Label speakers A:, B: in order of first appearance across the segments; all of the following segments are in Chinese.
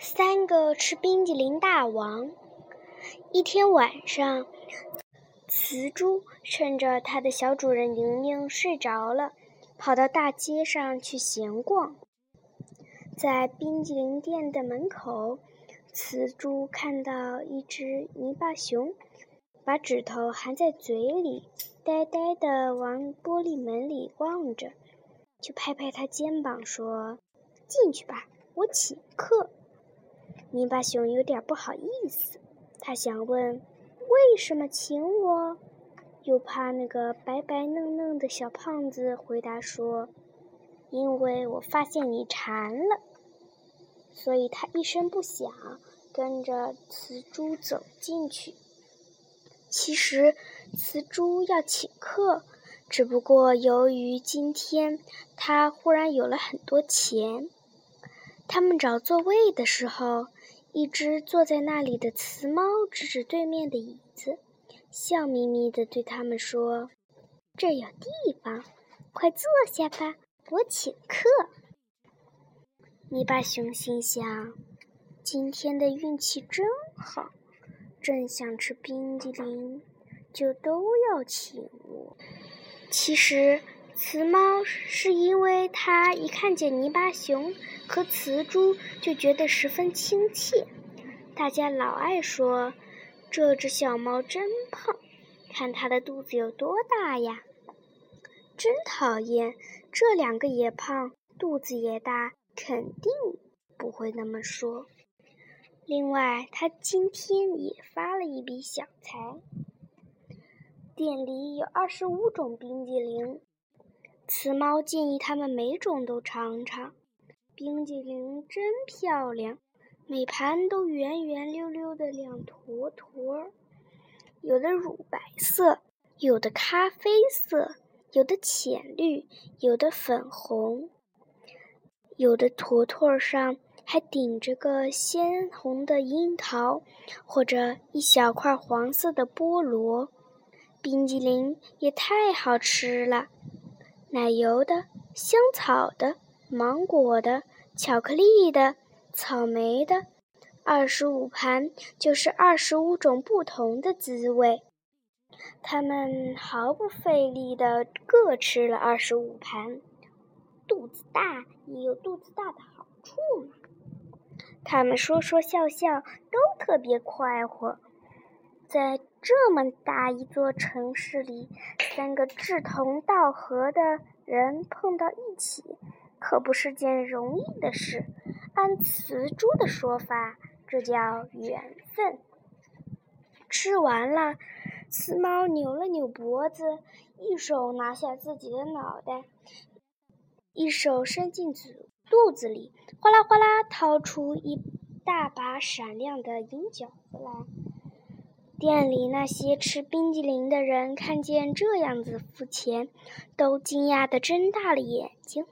A: 三个吃冰激凌大王。一天晚上，雌猪趁着它的小主人宁宁睡着了，跑到大街上去闲逛。在冰激凌店的门口，雌猪看到一只泥巴熊，把指头含在嘴里，呆呆地往玻璃门里望着，就拍拍它肩膀说：“进去吧，我请客。”泥巴熊有点不好意思，他想问：“为什么请我？”又怕那个白白嫩嫩的小胖子回答说：“因为我发现你馋了。”所以他一声不响，跟着雌猪走进去。其实，雌猪要请客，只不过由于今天他忽然有了很多钱。他们找座位的时候。一只坐在那里的雌猫指指对面的椅子，笑眯眯地对他们说：“这有地方，快坐下吧，我请客。”泥巴熊心想：“今天的运气真好，正想吃冰激凌，就都要请我。”其实，雌猫是因为它一看见泥巴熊。和雌猪就觉得十分亲切，大家老爱说：“这只小猫真胖，看它的肚子有多大呀！”真讨厌，这两个也胖，肚子也大，肯定不会那么说。另外，他今天也发了一笔小财，店里有二十五种冰激凌，雌猫建议他们每种都尝尝。冰激凌真漂亮，每盘都圆圆溜溜的两坨坨，有的乳白色，有的咖啡色，有的浅绿，有的粉红，有的坨坨上还顶着个鲜红的樱桃，或者一小块黄色的菠萝。冰激凌也太好吃了，奶油的，香草的。芒果的、巧克力的、草莓的，二十五盘就是二十五种不同的滋味。他们毫不费力地各吃了二十五盘。肚子大也有肚子大的好处嘛。他们说说笑笑，都特别快活。在这么大一座城市里，三个志同道合的人碰到一起。可不是件容易的事。按雌猪的说法，这叫缘分。吃完了，雌猫扭了扭脖子，一手拿下自己的脑袋，一手伸进肚肚子里，哗啦哗啦掏出一大把闪亮的银饺子来。店里那些吃冰激凌的人看见这样子付钱，都惊讶地睁大了眼睛。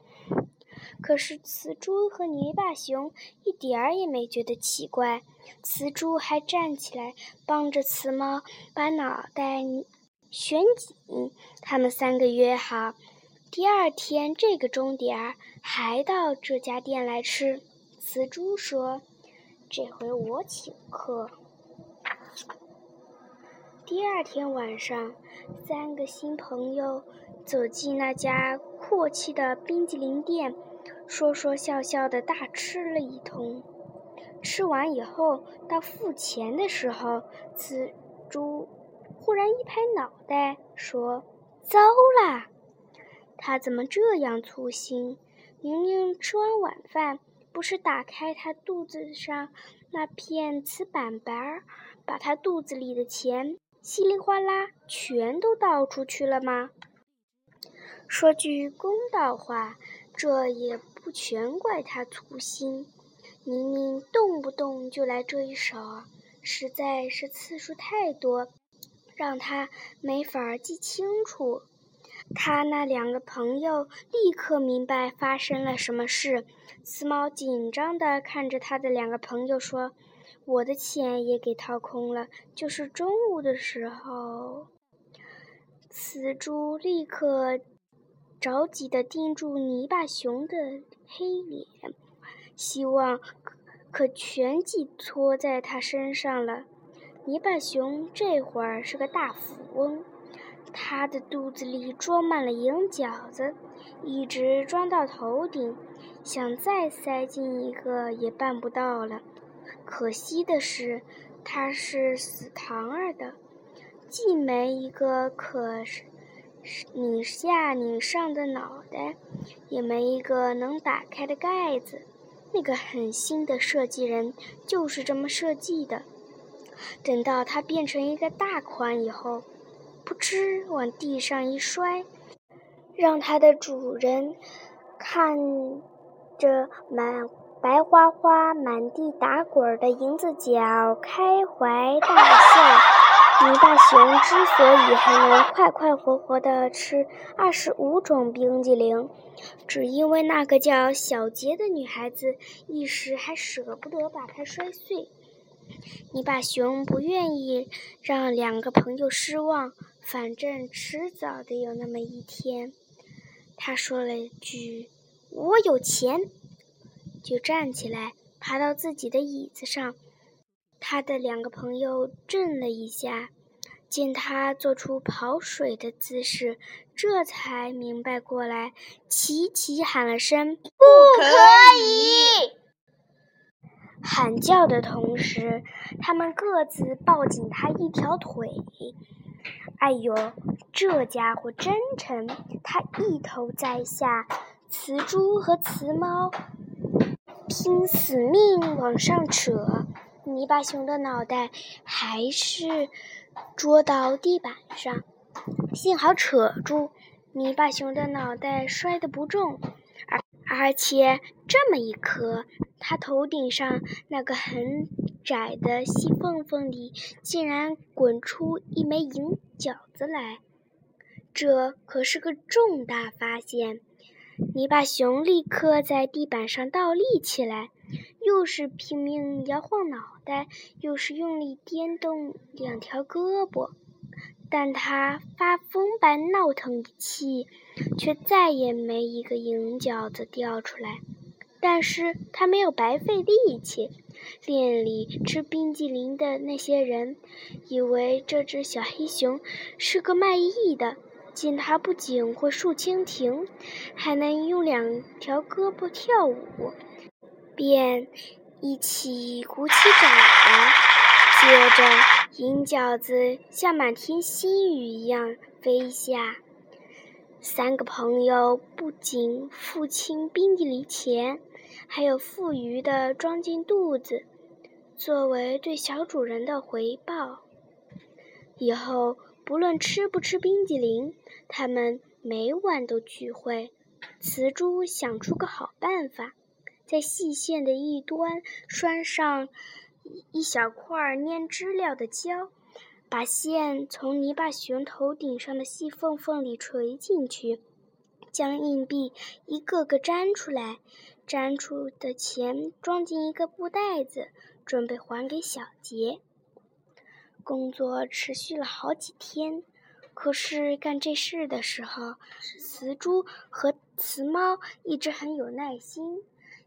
A: 可是雌猪和泥巴熊一点儿也没觉得奇怪，雌猪还站起来帮着雌猫把脑袋旋紧。他们三个约好，第二天这个钟点儿还到这家店来吃。雌猪说：“这回我请客。”第二天晚上，三个新朋友走进那家阔气的冰激凌店。说说笑笑的大吃了一通，吃完以后到付钱的时候，雌猪忽然一拍脑袋说：“糟啦，他怎么这样粗心？明明吃完晚饭，不是打开他肚子上那片瓷板板儿，把他肚子里的钱稀里哗啦全都倒出去了吗？说句公道话。”这也不全怪他粗心，明明动不动就来这一手，实在是次数太多，让他没法记清楚。他那两个朋友立刻明白发生了什么事。雌猫紧张地看着他的两个朋友说：“我的钱也给掏空了，就是中午的时候。”雌猪立刻。着急地盯住泥巴熊的黑脸，希望可全寄托在他身上了。泥巴熊这会儿是个大富翁，他的肚子里装满了银饺子，一直装到头顶，想再塞进一个也办不到了。可惜的是，他是死堂儿的，既没一个可拧下拧上的脑袋，也没一个能打开的盖子。那个狠心的设计人就是这么设计的。等到它变成一个大款以后，噗嗤往地上一摔，让它的主人看着满。白花花、满地打滚的银子角，开怀大笑。泥大熊之所以还能快快活活地吃二十五种冰激凌，只因为那个叫小杰的女孩子一时还舍不得把它摔碎。泥巴熊不愿意让两个朋友失望，反正迟早得有那么一天。他说了一句：“我有钱。”就站起来，爬到自己的椅子上。他的两个朋友震了一下，见他做出跑水的姿势，这才明白过来，齐齐喊了声：“不可以！”喊叫的同时，他们各自抱紧他一条腿。哎呦，这家伙真沉！他一头栽下，雌猪和雌猫。拼死命往上扯，泥巴熊的脑袋还是捉到地板上。幸好扯住，泥巴熊的脑袋摔得不重，而而且这么一磕，它头顶上那个很窄的细缝缝里竟然滚出一枚银饺子来，这可是个重大发现。泥巴熊立刻在地板上倒立起来，又是拼命摇晃脑袋，又是用力颠动两条胳膊，但他发疯般闹腾一气，却再也没一个银饺子掉出来。但是他没有白费力气，店里吃冰激凌的那些人，以为这只小黑熊是个卖艺的。见他不仅会竖蜻蜓，还能用两条胳膊跳舞，便一起鼓起掌来。接着，银饺子像满天星雨一样飞下。三个朋友不仅付清冰激凌钱，还有富余的装进肚子，作为对小主人的回报。以后。不论吃不吃冰激凌，他们每晚都聚会。雌猪想出个好办法，在细线的一端拴上一小块粘知了的胶，把线从泥巴熊头顶上的细缝缝里垂进去，将硬币一个个粘出来，粘出的钱装进一个布袋子，准备还给小杰。工作持续了好几天，可是干这事的时候，雌猪和雌猫一直很有耐心，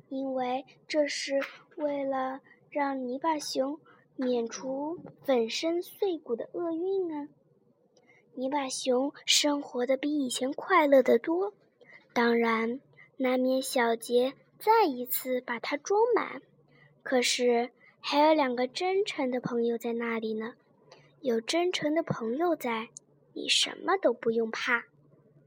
A: 因为这是为了让泥巴熊免除粉身碎骨的厄运啊。泥巴熊生活的比以前快乐得多，当然难免小杰再一次把它装满，可是还有两个真诚的朋友在那里呢。有真诚的朋友在，你什么都不用怕。